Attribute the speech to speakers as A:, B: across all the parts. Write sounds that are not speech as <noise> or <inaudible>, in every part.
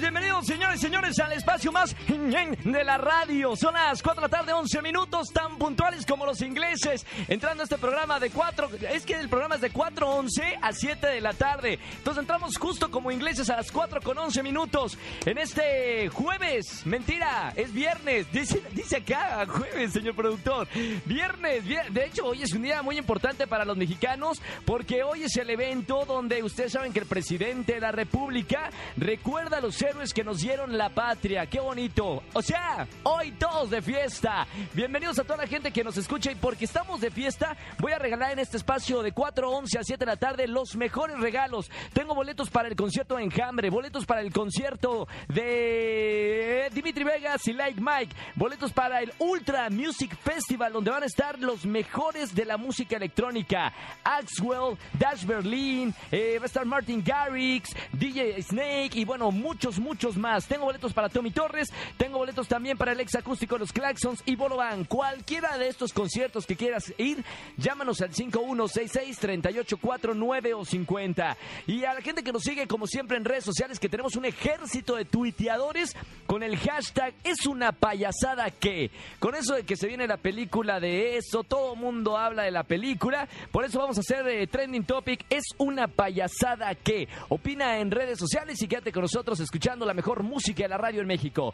A: Bienvenidos señores y señores al espacio más de la radio. Son las 4 de la tarde, 11 minutos, tan puntuales como los ingleses. Entrando a este programa de 4, es que el programa es de 4.11 a 7 de la tarde. Entonces entramos justo como ingleses a las 4 con 11 minutos. En este jueves, mentira, es viernes. Dice, dice acá, jueves, señor productor. Viernes, vier- de hecho hoy es un día muy importante para los mexicanos porque hoy es el evento donde ustedes saben que el presidente de la República recuerda a los héroes que nos dieron la patria. ¡Qué bonito! O sea, hoy todos de fiesta. Bienvenidos a toda la gente que nos escucha y porque estamos de fiesta, voy a regalar en este espacio de 4.11 a 7 de la tarde los mejores regalos. Tengo boletos para el concierto de Enjambre, boletos para el concierto de Dimitri Vegas y Like Mike, boletos para el Ultra Music Festival donde van a estar los mejores de la música electrónica. Axwell, Dash Berlin, eh, va a estar Martin Garrix, DJ Snake y bueno, muchos, muchos más. Tengo boletos para Tommy Torres, tengo boletos también para el ex acústico Los Claxons y Bolovan. Cualquiera de estos conciertos que quieras ir, llámanos al 5166-3849 o 50. Y a la gente que nos sigue, como siempre, en redes sociales, que tenemos un ejército de tuiteadores con el hashtag es una payasada que. Con eso de que se viene la película de eso, todo mundo habla de la película. Por eso vamos a hacer eh, trending topic. Es una payasada que. Opina en redes sociales y quédate con nosotros escuchando la mejor música de la radio en México.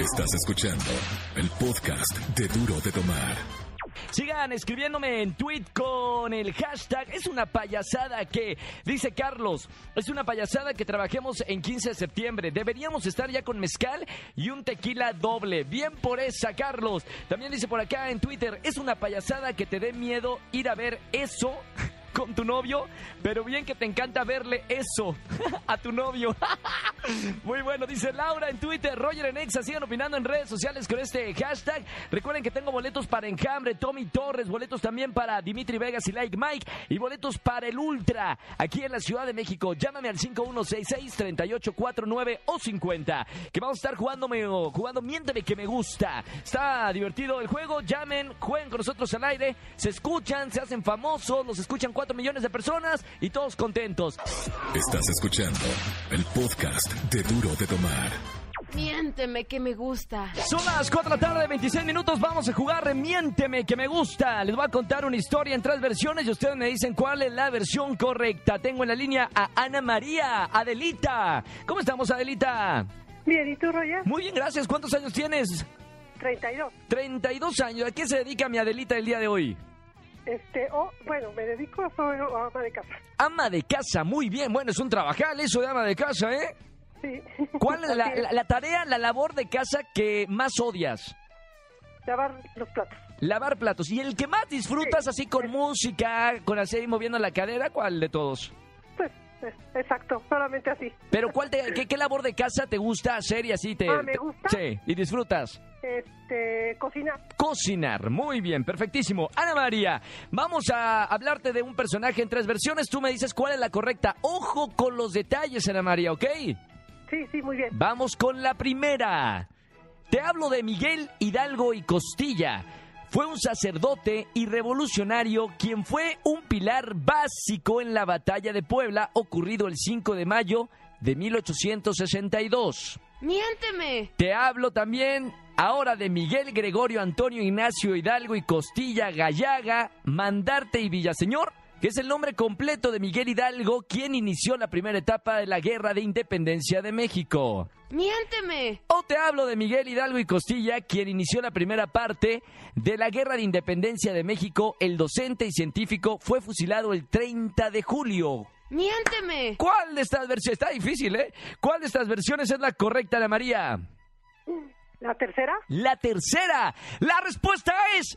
B: Estás escuchando el podcast de Duro de Tomar.
A: Sigan escribiéndome en tweet con el hashtag es una payasada que dice Carlos, es una payasada que trabajemos en 15 de septiembre. Deberíamos estar ya con mezcal y un tequila doble. Bien por esa, Carlos. También dice por acá en Twitter, es una payasada que te dé miedo ir a ver eso con tu novio, pero bien que te encanta verle eso <laughs> a tu novio. <laughs> Muy bueno, dice Laura en Twitter, Roger en Exa, sigan opinando en redes sociales con este hashtag. Recuerden que tengo boletos para Enjambre, Tommy Torres, boletos también para Dimitri Vegas y Like Mike y boletos para el Ultra aquí en la Ciudad de México. Llámame al 5166-3849 o 50, que vamos a estar jugándome, jugando Miénteme que me gusta. Está divertido el juego, llamen, jueguen con nosotros al aire, se escuchan, se hacen famosos, los escuchan 4 millones de personas y todos contentos.
B: Estás escuchando el podcast de Duro de Tomar.
C: Miénteme que me gusta.
A: Son las 4 de la tarde, 26 minutos. Vamos a jugar Miénteme que me gusta. Les voy a contar una historia en tres versiones y ustedes me dicen cuál es la versión correcta. Tengo en la línea a Ana María, Adelita. ¿Cómo estamos, Adelita?
D: Bien, ¿y tú, Roger?
A: Muy bien, gracias. ¿Cuántos años tienes?
D: 32.
A: 32 años. ¿A qué se dedica mi Adelita el día de hoy?
D: Este, oh, bueno, me dedico a soy ama de casa.
A: Ama de casa, muy bien. Bueno, es un trabajal eso de ama de casa, ¿eh?
D: Sí.
A: ¿Cuál es <laughs> la, la- la tarea, la labor de casa que más odias?
D: Lavar los platos.
A: Lavar platos. ¿Y el que más disfrutas
D: Sí.
A: así con música, con así moviendo la cadera? ¿Cuál de todos?
D: Pues, eh, exacto, solamente así.
A: Pero ¿cuál te, <laughs> qué, qué labor de casa te gusta hacer y así te...
D: Ah, ¿me gusta?
A: sí, y disfrutas.
D: Este, cocina.
A: Cocinar, muy bien, perfectísimo. Ana María, vamos a hablarte de un personaje en tres versiones. Tú me dices cuál es la correcta. Ojo con los detalles, Ana María, ¿ok?
D: Sí, sí, muy bien.
A: Vamos con la primera. Te hablo de Miguel Hidalgo y Costilla. Fue un sacerdote y revolucionario quien fue un pilar básico en la batalla de Puebla ocurrido el 5 de mayo de 1862.
C: Miénteme.
A: Te hablo también ahora de Miguel Gregorio Antonio Ignacio Hidalgo y Costilla Gallaga, Mandarte y Villaseñor, que es el nombre completo de Miguel Hidalgo, quien inició la primera etapa de la Guerra de Independencia de México.
C: Miénteme.
A: O te hablo de Miguel Hidalgo y Costilla, quien inició la primera parte de la Guerra de Independencia de México. El docente y científico fue fusilado el 30 de julio.
C: Miénteme.
A: ¿Cuál de estas versiones? Está difícil, ¿eh? ¿Cuál de estas versiones es la correcta, Ana María?
D: La tercera,
A: La tercera. La respuesta es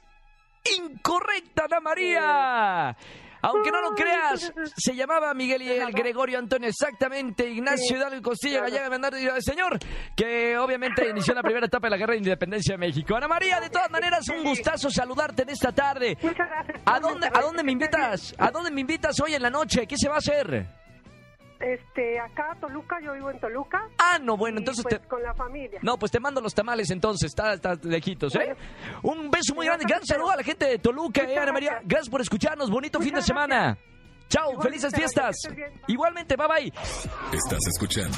A: incorrecta, Ana María. Aunque no lo creas, se llamaba Miguel y el Gregorio Antonio, exactamente, Ignacio Hidalgo y Costilla Gallega Mandar señor, que obviamente inició la primera etapa de la guerra de independencia de México. Ana María, de todas maneras, un gustazo saludarte en esta tarde.
D: muchas gracias.
A: ¿A dónde, ¿A dónde me invitas? ¿A dónde me invitas hoy en la noche? ¿Qué se va a hacer?
D: Este, acá Toluca, yo vivo en Toluca.
A: Ah, no, bueno, entonces
D: pues,
A: te...
D: con la familia.
A: No, pues te mando los tamales entonces, está, está lejitos, ¿eh? Un beso muy grande, gran saludo a la gente de Toluca, eh, Ana María.
D: gracias.
A: Gracias por escucharnos, bonito fin de semana. Chao,
D: Igualmente,
A: felices fiestas.
D: bien.
A: Igualmente, bye bye.
B: Estás escuchando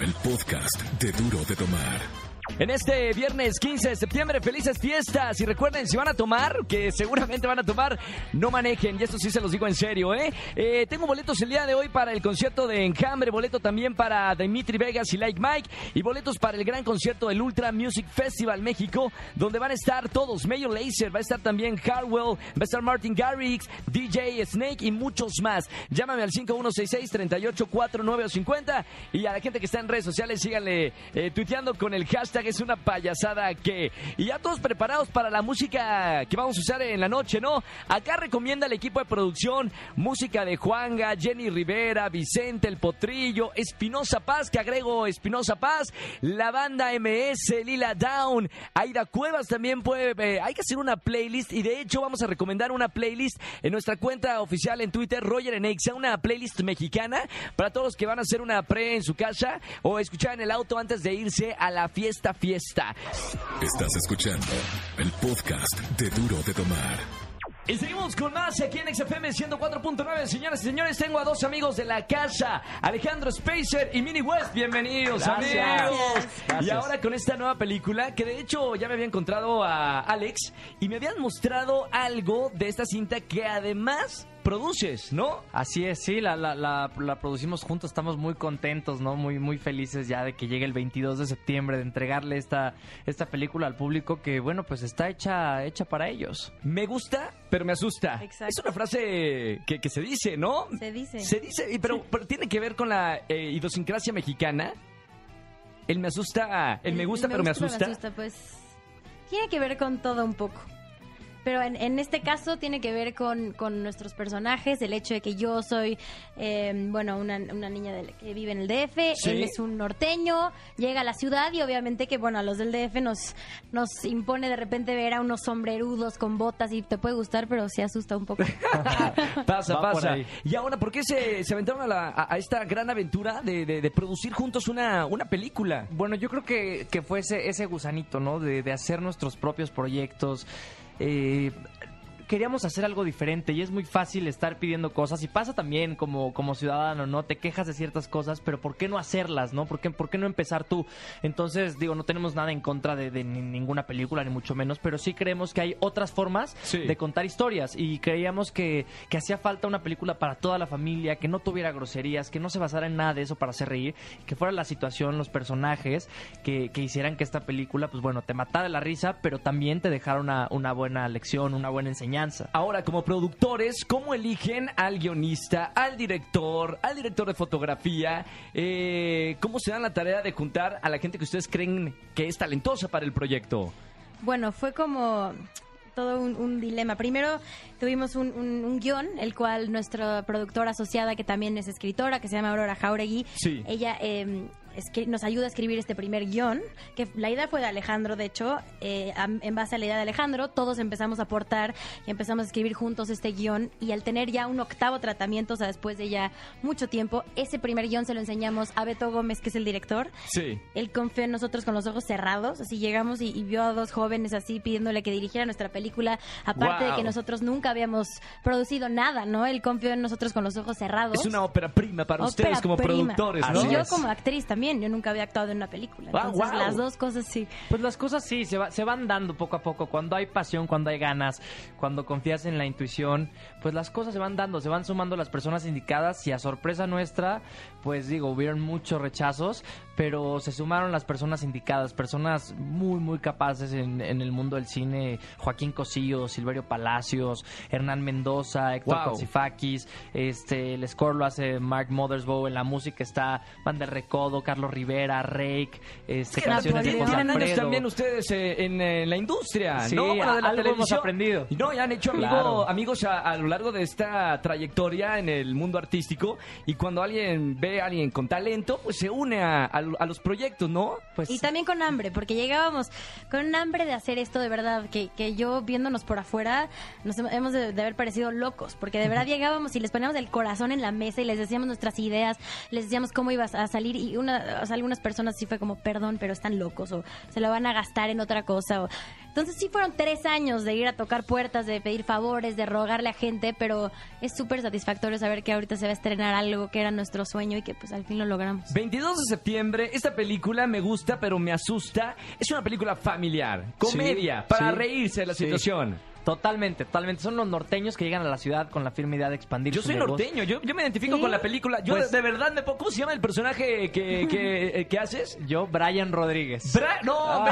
B: el podcast de Duro de Tomar.
A: En este viernes 15 de septiembre, felices fiestas. Y recuerden, si van a tomar, que seguramente van a tomar, no manejen. Y esto sí se los digo en serio, ¿eh? Eh, tengo boletos el día de hoy para el concierto de Enjambre, boleto también para Dimitri Vegas y Like Mike, y boletos para el gran concierto del Ultra Music Festival México, donde van a estar todos. Mayor Laser, va a estar también Harwell, va a estar Martin Garrix, DJ Snake y muchos más. Llámame al 5166-384950 y a la gente que está en redes sociales, síganle eh, tuiteando con el hashtag es una payasada que. Y ya todos preparados para la música que vamos a usar en la noche, ¿no? Acá recomienda el equipo de producción música de Juanga, Jenny Rivera, Vicente El Potrillo, Espinosa Paz, que agrego Espinosa Paz, la banda MS, Lila Down, Aida Cuevas también puede. eh, hay que hacer una playlist y de hecho vamos a recomendar una playlist en nuestra cuenta oficial en Twitter, Roger una playlist mexicana para todos los que van a hacer una pre en su casa o escuchar en el auto antes de irse a la fiesta fiesta.
B: Estás escuchando el podcast de Duro de Tomar.
A: Y seguimos con más aquí en XFM 104.9. Señoras y señores, tengo a dos amigos de la casa, Alejandro Spacer y Mini West. Bienvenidos,
E: Gracias.
A: amigos.
E: Gracias.
A: Y ahora con esta nueva película, que de hecho ya me había encontrado a Alex y me habían mostrado algo de esta cinta que además produces, ¿no?
E: Así es, sí, la, la, la, la producimos juntos, estamos muy contentos, ¿no? Muy, muy felices ya de que llegue el 22 de septiembre, de entregarle esta, esta película al público que, bueno, pues está hecha, hecha para ellos.
A: Me gusta, pero me asusta.
C: Exacto.
A: Es una frase que, que se dice, ¿no?
C: Se dice.
A: Se dice, y- pero, pero tiene que ver con la eh, idiosincrasia mexicana. El me asusta, el, me gusta, pero me asusta.
F: pues tiene que ver con todo un poco. Pero en, en este caso tiene que ver con, con nuestros personajes, el hecho de que yo soy, eh, bueno, una, una niña del- que vive en el DF,
A: Sí.
F: él es un norteño, llega a la ciudad y obviamente que, bueno, a los del DF nos, nos impone de repente ver a unos sombrerudos con botas y te puede gustar, pero sí asusta un poco. <laughs>
A: Pasa,
E: Va
A: pasa. Y ahora, ¿por qué se, se aventaron a, la- a- a esta gran aventura de, de- de producir juntos una, una película?
E: Bueno, yo creo que, que fue ese, ese gusanito, ¿no? De, de hacer nuestros propios proyectos. Eh, queríamos hacer algo diferente y es muy fácil estar pidiendo cosas y pasa también como, como ciudadano, ¿no? Te quejas de ciertas cosas, pero ¿por qué no hacerlas, no? ¿Por qué, por qué no empezar tú? Entonces, digo, no tenemos nada en contra de, de ni- ninguna película, ni mucho menos, pero sí creemos que hay otras formas
A: Sí.
E: de contar historias y creíamos que, que hacía falta una película para toda la familia, que no tuviera groserías, que no se basara en nada de eso para hacer reír, que fuera la situación, los personajes que, que hicieran que esta película, pues bueno, te matara la risa, pero también te dejara una, una buena lección, una buena enseñanza.
A: Ahora, como productores, ¿cómo eligen al guionista, al director, al director de fotografía? Eh, ¿Cómo se dan la tarea de juntar a la gente que ustedes creen que es talentosa para el proyecto?
F: Bueno, fue como todo un, un dilema. Primero tuvimos un, un- un guion, el cual nuestra productora asociada, que también es escritora, que se llama Aurora Jauregui,
A: Sí.
F: ella eh, escri- nos ayuda a escribir este primer guion, que la idea fue de Alejandro, de hecho, eh, en base a la idea de Alejandro, todos empezamos a aportar y empezamos a escribir juntos este guion y al tener ya un octavo tratamiento, o sea, después de ya mucho tiempo, ese primer guion se lo enseñamos a Beto Gómez, que es el director,
A: Sí.
F: él confió en nosotros con los ojos cerrados. Así llegamos y, y vio a dos jóvenes así pidiéndole que dirigiera nuestra película. Aparte de que nosotros nunca habíamos producido nada, ¿no? Él confió en nosotros con los ojos cerrados.
A: Es una ópera prima para
F: Ópera
A: ustedes como
F: prima.
A: productores, ¿no?
F: Y yo como actriz también, yo nunca había actuado en una película.
A: Ah,
F: Entonces
A: wow.
F: las dos cosas sí.
E: Pues las cosas sí, se, va- se van dando poco a poco. Cuando hay pasión, cuando hay ganas, cuando confías en la intuición, pues las cosas se van dando, se van sumando las personas indicadas y a sorpresa nuestra, pues digo, hubieron muchos rechazos, pero se sumaron las personas indicadas, personas muy, muy capaces en, en el mundo del cine. Joaquín Cosillo, Silverio Palacios, Hernán Mendoza, Héctor
A: Wow.
E: Este, el score lo hace Mark Mothersbaugh, en la música está Van der Recodo, Carlos Rivera, Rake, este,
F: que
E: canciones de. José
A: años también ustedes eh, en, eh, la industria,
E: Sí,
A: ¿no? Bueno, de la
E: algo hemos aprendido.
A: Y no, ya han hecho amigo-
E: Claro.
A: amigos a, a lo largo de esta trayectoria en el mundo artístico. Y cuando alguien ve a alguien con talento, pues se une a, a a los proyectos, ¿no?
E: Pues
F: Y también con hambre, porque llegábamos con un hambre de hacer esto de verdad, que, que yo viéndonos por afuera nos hem- hemos de, de haber parecido locos, porque de verdad llegábamos y les poníamos el corazón en la mesa y les decíamos nuestras ideas, les decíamos cómo ibas a salir y una, o sea, algunas personas sí fue como, perdón, pero están locos o se lo van a gastar en otra cosa. o- Entonces sí fueron tres años de ir a tocar puertas, de pedir favores, de rogarle a gente, pero es súper satisfactorio saber que ahorita se va a estrenar algo que era nuestro sueño y que pues al fin lo logramos.
A: 22 de septiembre, esta película me gusta, pero me asusta. Es una película familiar, comedia, para
E: sí.
A: reírse de la
E: Sí.
A: situación.
E: Totalmente, totalmente. Son los norteños que llegan a la ciudad con la firme idea de expandir
A: Yo
E: su
A: soy
E: negocio.
A: norteño, yo, yo me identifico
F: ¿Sí?
A: con la película. Yo
E: Pues-
A: de, de verdad me pongo. ¿Cómo se llama el personaje que, que, eh, que haces?
E: Yo, Brian Rodríguez.
A: Bra- no.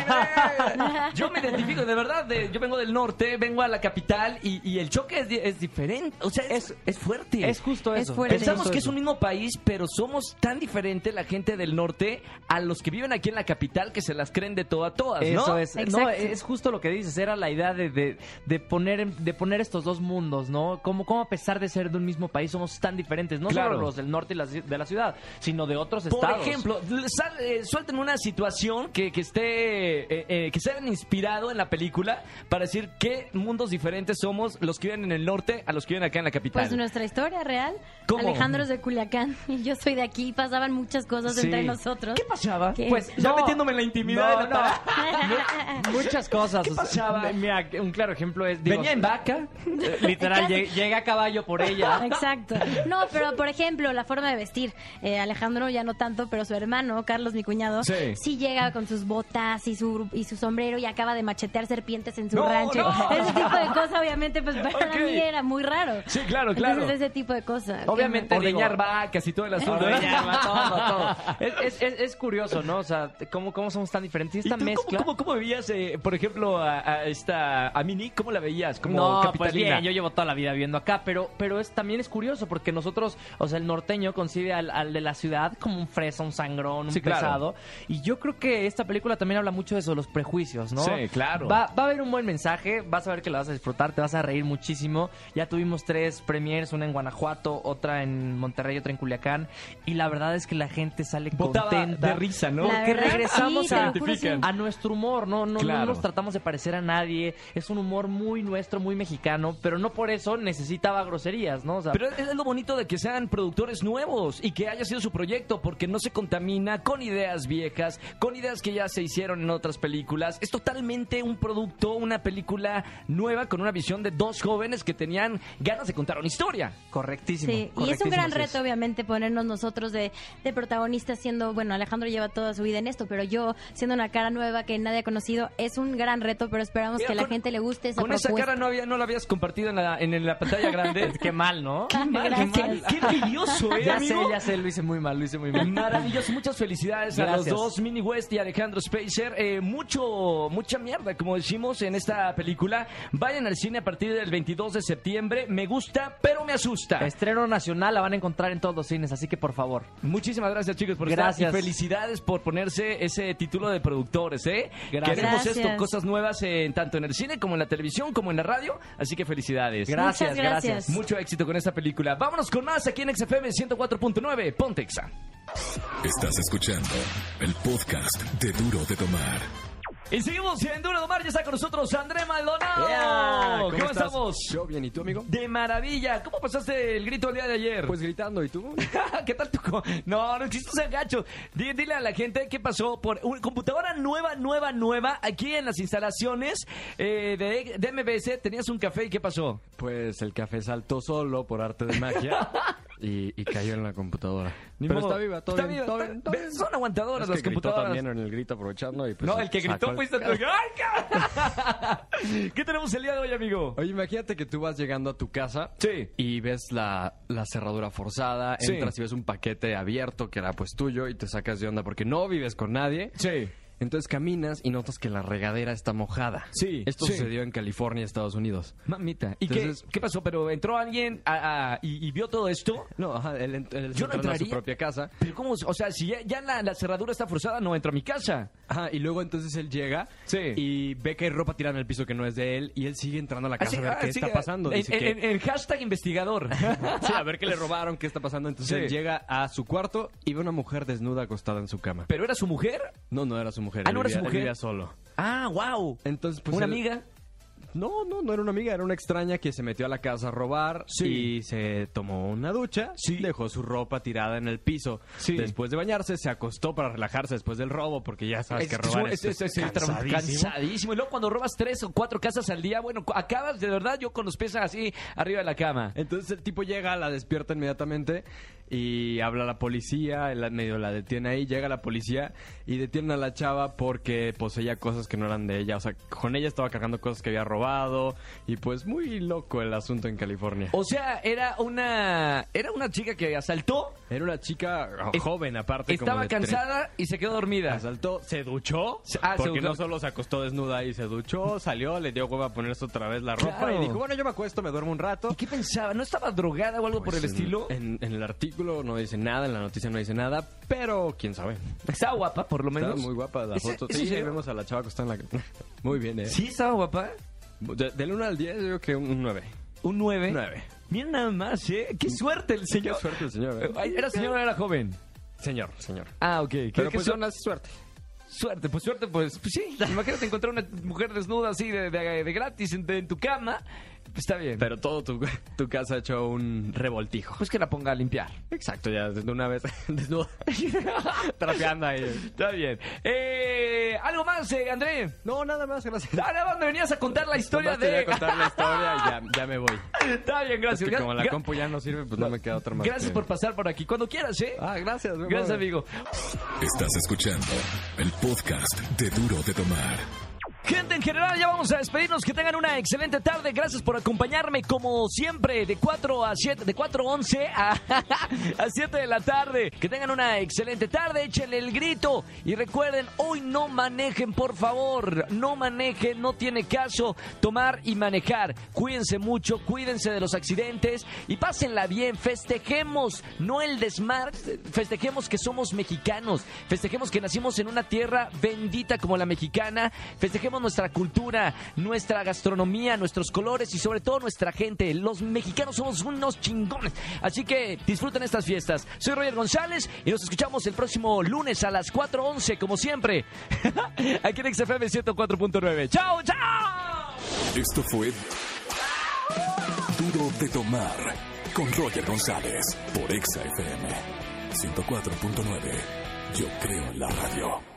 A: <laughs> Yo me identifico, de verdad, de- yo vengo del norte, vengo a la capital y, y el choque es, es diferente, o sea, es, es fuerte.
E: Es justo
F: Es
E: eso.
F: fuerte.
A: Pensamos
E: justo
A: que es un mismo país, pero somos tan diferentes la gente del norte a los que viven aquí en la capital que se las creen de todo a todas, ¿no?
E: Eso es, no, es justo lo que dices, era la idea de, de, de poner de poner estos dos mundos, ¿no? Como, como a pesar de ser de un mismo país somos tan diferentes, no
A: Claro.
E: solo los del norte y la de la ciudad, sino de otros
A: Por
E: estados.
A: ejemplo, sal- eh, suelten una situación que, que esté, eh, eh, que se hayan inspirado en la película para decir qué mundos diferentes somos los que viven en el norte a los que viven acá en la capital.
F: Pues nuestra historia real.
A: ¿Cómo?
F: Alejandro es de Culiacán <laughs> y yo soy de aquí. Pasaban muchas cosas
A: Sí.
F: entre nosotros.
A: ¿Qué pasaba?
F: ¿Qué?
A: Pues ya
E: No.
A: metiéndome en la intimidad
E: No,
A: de la
E: no. <laughs> Mu- Muchas cosas.
A: ¿Qué
E: o sea,
A: pasaba?
E: Mira, un claro ejemplo es. Digo,
A: Venía en vaca. <laughs>
E: eh, Literal, lle- llega a caballo por ella.
F: Exacto. No, pero por ejemplo, la forma de vestir. Eh, Alejandro ya no tanto, pero su hermano, Carlos, mi cuñado,
A: Sí.
F: llega con sus botas y su, y su sombrero y acaba de machetear serpientes en su
A: No,
F: rancho.
A: no. <laughs>
F: Ese tipo de cosas, obviamente, pues para
A: Ok.
F: mí era muy raro.
A: Sí, claro, claro.
F: Entonces, ese tipo de cosas.
E: Obviamente,
A: Ordeñar vacas y todo el asunto.
E: Ordeñar, todo, todo. <laughs> Es, es, es, es curioso, ¿no? O sea, cómo, cómo somos tan diferentes. Y
A: ¿Y
E: esta
A: tú cómo-
E: mezcla.
A: ¿cómo, cómo, veías, eh, por ejemplo, a, a esta a Mini? ¿Cómo la veías? Como
E: no, pues
A: capitalina.
E: bien, yo llevo toda la vida viviendo acá, pero, pero es, también es curioso porque nosotros, o sea, el norteño concibe al, al de la ciudad como un fresa, un sangrón, un
A: Sí, claro.
E: pesado. Y yo creo que esta película también habla mucho de eso, de los prejuicios, ¿no?
A: Sí, claro.
E: Va, va a haber un buen mensaje, vas a ver que la vas a disfrutar, te vas a reír muchísimo. Ya tuvimos tres premiers, una en Guanajuato, otra en Monterrey, otra en Culiacán. Y la verdad es que la gente sale
A: Botaba
E: contenta.
A: de risa, ¿no?
F: La
E: regresamos
F: sí,
E: a, nuestro humor, ¿no? No, no
A: Claro.
E: nos tratamos de parecer a nadie. Es un humor muy nuestro, muy mexicano, pero no por eso necesitaba groserías, ¿no? O sea,
A: Pero es lo bonito de que sean productores nuevos y que haya sido su proyecto, porque no se contamina con ideas viejas, con ideas que ya se hicieron en otras películas. Es totalmente un producto, una película nueva con una visión de dos jóvenes que tenían ganas de contar una historia.
E: correctísimo.
F: Sí, y es un gran reto, obviamente, ponernos nosotros de, de protagonistas siendo, bueno, Alejandro lleva toda su vida en esto, pero yo siendo una cara nueva que nadie ha conocido, es un gran reto, pero esperamos
A: Mira,
F: que la gente le guste esa
A: Con esa cara no, había, no la habías compartido en la, en la pantalla grande. <laughs>
E: Qué mal, ¿no?
A: Qué mal, qué mal. Qué envidioso, ¿eh,
E: ya sé, ya sé, lo hice muy mal, lo hice muy mal.
A: Maravilloso, muchas felicidades a los dos, Mini West y Alejandro Spacer. Eh, mucho, mucha mierda, como decimos en esta película. Vayan al cine a partir del 22 de septiembre. Me gusta, pero me asusta.
E: Estreno nacional la van a encontrar en todos los cines, así que por favor.
A: Muchísimas gracias, chicos, por
E: Gracias.
A: estar. Y felicidades por ponerse ese título de productores, ¿eh?
E: Gracias.
A: Queremos
F: Gracias.
A: esto, cosas nuevas en, tanto en el cine como en la televisión, como en la radio. Así que felicidades.
E: Gracias,
F: Muchas gracias.
A: Mucho éxito con esta película. Vámonos con más aquí en XFM 104.9. Pontexa.
B: Estás escuchando el podcast de Duro de Tomar.
A: Y seguimos en Duro de Mar, ya está con nosotros André Maldonado.
G: Yeah,
A: ¿Cómo, estamos?
G: Yo bien, ¿y tú, amigo?
A: De maravilla. ¿Cómo pasaste el grito el día de ayer?
G: Pues gritando, ¿y tú? <laughs>
A: ¿Qué tal tu co- No, no existe ese gacho. Dile, dile a la gente qué pasó por una computadora nueva, nueva, nueva aquí en las instalaciones eh, de, de MBS. Tenías un café y qué pasó.
G: Pues el café saltó solo por arte de magia <laughs> y, y cayó en la computadora. <laughs>
A: Ni
G: Pero
A: modo.
G: está viva, todo
A: Está
G: bien,
A: viva,
G: todo
A: está-
G: bien, bien.
A: Son aguantadoras
G: Es
A: las
G: que gritó
A: computadoras.
G: también en el grito aprovechando y pues
A: no, el que gritó
G: el-
A: fuiste tú. ¡Ay, cabrón! <laughs> ¿Qué tenemos el día de hoy, amigo?
G: Oye, imagínate que tú vas llegando a tu casa
A: Sí.
G: y ves la, la cerradura forzada,
A: Sí.
G: entras y ves un paquete abierto que era pues tuyo y te sacas de onda porque no vives con nadie
A: Sí.
G: Entonces caminas y notas que la regadera está mojada.
A: Sí,
G: Esto
A: sí.
G: sucedió en California, Estados Unidos.
A: Mamita. ¿Y
G: Entonces-
A: qué, qué pasó? ¿Pero entró alguien a- a- y, y vio todo esto?
G: No, ajá, él, él
A: Yo no
G: entró a su
A: entraría.
G: propia casa.
A: ¿Pero cómo? O sea, si ya, ya la, la cerradura está forzada, no entro a mi casa.
G: Ajá, y luego entonces él llega
A: Sí.
G: y ve que hay ropa tirada en el piso que no es de él y él sigue entrando a la casa
A: Así-
G: a ver
A: ah,
G: qué está pasando.
A: En,
G: Dice que-
A: en- en hashtag investigador. <laughs>
G: sí, a ver qué le robaron, qué está pasando. Entonces
A: Sí.
G: él llega a su cuarto y ve una mujer desnuda acostada en su cama.
A: ¿Pero era su mujer?
G: No, no era su mujer.
A: Ah,
G: él
A: ¿no era su
G: él
A: mujer?
G: vivía solo.
A: Ah, wow.
G: Entonces, pues
A: ¿Una
G: él-
A: amiga?
G: No, no, no era una amiga, era una extraña que se metió a la casa a robar
A: Sí.
G: y se tomó una ducha,
A: Sí.
G: dejó su ropa tirada en el piso.
A: Sí.
G: Después de bañarse, se acostó para relajarse después del robo, porque ya sabes que robar
A: es,
G: es,
A: es- es-
G: cansadísimo.
A: cansadísimo. Y luego cuando robas tres o cuatro casas al día, bueno, cu- acabas de verdad yo con los pies así arriba de la cama.
G: Entonces el tipo llega, la despierta inmediatamente y habla a la policía, él medio la detiene ahí, llega la policía y detienen a la chava porque poseía cosas que no eran de ella, o sea, con ella estaba cargando cosas que había robado y pues muy loco el asunto en California.
A: O sea, era una era una chica que asaltó,
G: Era una chica
A: Es-
G: joven aparte. como
A: estaba
G: de tre-
A: cansada y se quedó dormida.
G: Asaltó, se duchó,
A: Se- ah,
G: porque no solo se acostó desnuda y se duchó, salió, le dio hueva a ponerse otra vez la ropa
A: Claro.
G: y dijo, bueno, yo me acuesto, me duermo un rato.
A: ¿Y qué pensaba? ¿No estaba drogada o algo por el
G: Pues en-
A: estilo?
G: En, en el artículo no dice nada, en la noticia no dice nada, pero quién sabe.
A: Estaba guapa, por lo menos.
G: Está muy guapa la
A: ¿Ese-
G: foto.
A: ese
G: Sí, ahí vemos a la chava acostada en la... <laughs> Muy bien, ¿eh?
A: Sí, estaba guapa.
G: De- del 1 al 10 yo creo que un 9.
A: Un 9.
G: 9.
A: Mira nada más, ¿eh? Qué suerte el
G: Qué
A: señor.
G: suerte el señor, ¿eh?
A: Ay, ¿Era señor o era joven?
G: Señor, señor.
A: Ah, ok. ¿Qué-
G: Pero
A: qué
G: pues
A: su-
G: suerte.
A: Suerte, pues suerte, pues, pues sí. <laughs> Imagínate encontrar una mujer desnuda así de, de- de gratis en, en tu cama. Está bien.
G: Pero todo tu, tu casa ha hecho un revoltijo.
A: pues que la ponga a limpiar.
G: Exacto, ya desde una vez <laughs> desnuda. <laughs> Trapeando ahí.
A: Está bien. Eh, ¿Algo más, eh, André?
G: No, nada más, gracias.
A: Ah, nada más me venías a contar la historia
G: te voy
A: de...
G: a contar la historia y ya, ya me voy.
A: Está bien,
G: Es
A: gracias.
G: que como la compu ya no sirve, pues no me queda otra más.
A: Gracias
G: que-
A: por pasar por aquí. Cuando quieras, ¿eh?
G: Ah, gracias.
A: Gracias, amigo.
B: Estás escuchando el podcast de Duro de Tomar.
A: Gente, en general ya vamos a despedirnos. Que tengan una excelente tarde. Gracias por acompañarme como siempre de 4 a 7, de 4 a 11 a, <laughs> a 7 de la tarde. Que tengan una excelente tarde. Échenle el grito. Y recuerden, hoy no manejen, por favor. No manejen, no tiene caso tomar y manejar. Cuídense mucho, cuídense de los accidentes y pásenla bien. Festejemos, no el desmar. Festejemos que somos mexicanos. Festejemos que nacimos en una tierra bendita como la mexicana. Festejemos nuestra cultura, nuestra gastronomía, nuestros colores y sobre todo nuestra gente. Los mexicanos somos unos chingones. Así que disfruten estas fiestas. Soy Roger González y nos escuchamos el próximo lunes a las 4.11 como siempre. <laughs> Aquí en XFM 104.9. ¡Chao, chao!
B: Esto fue Duro de Tomar con Roger González por Exa FM 104.9. Yo creo en la radio.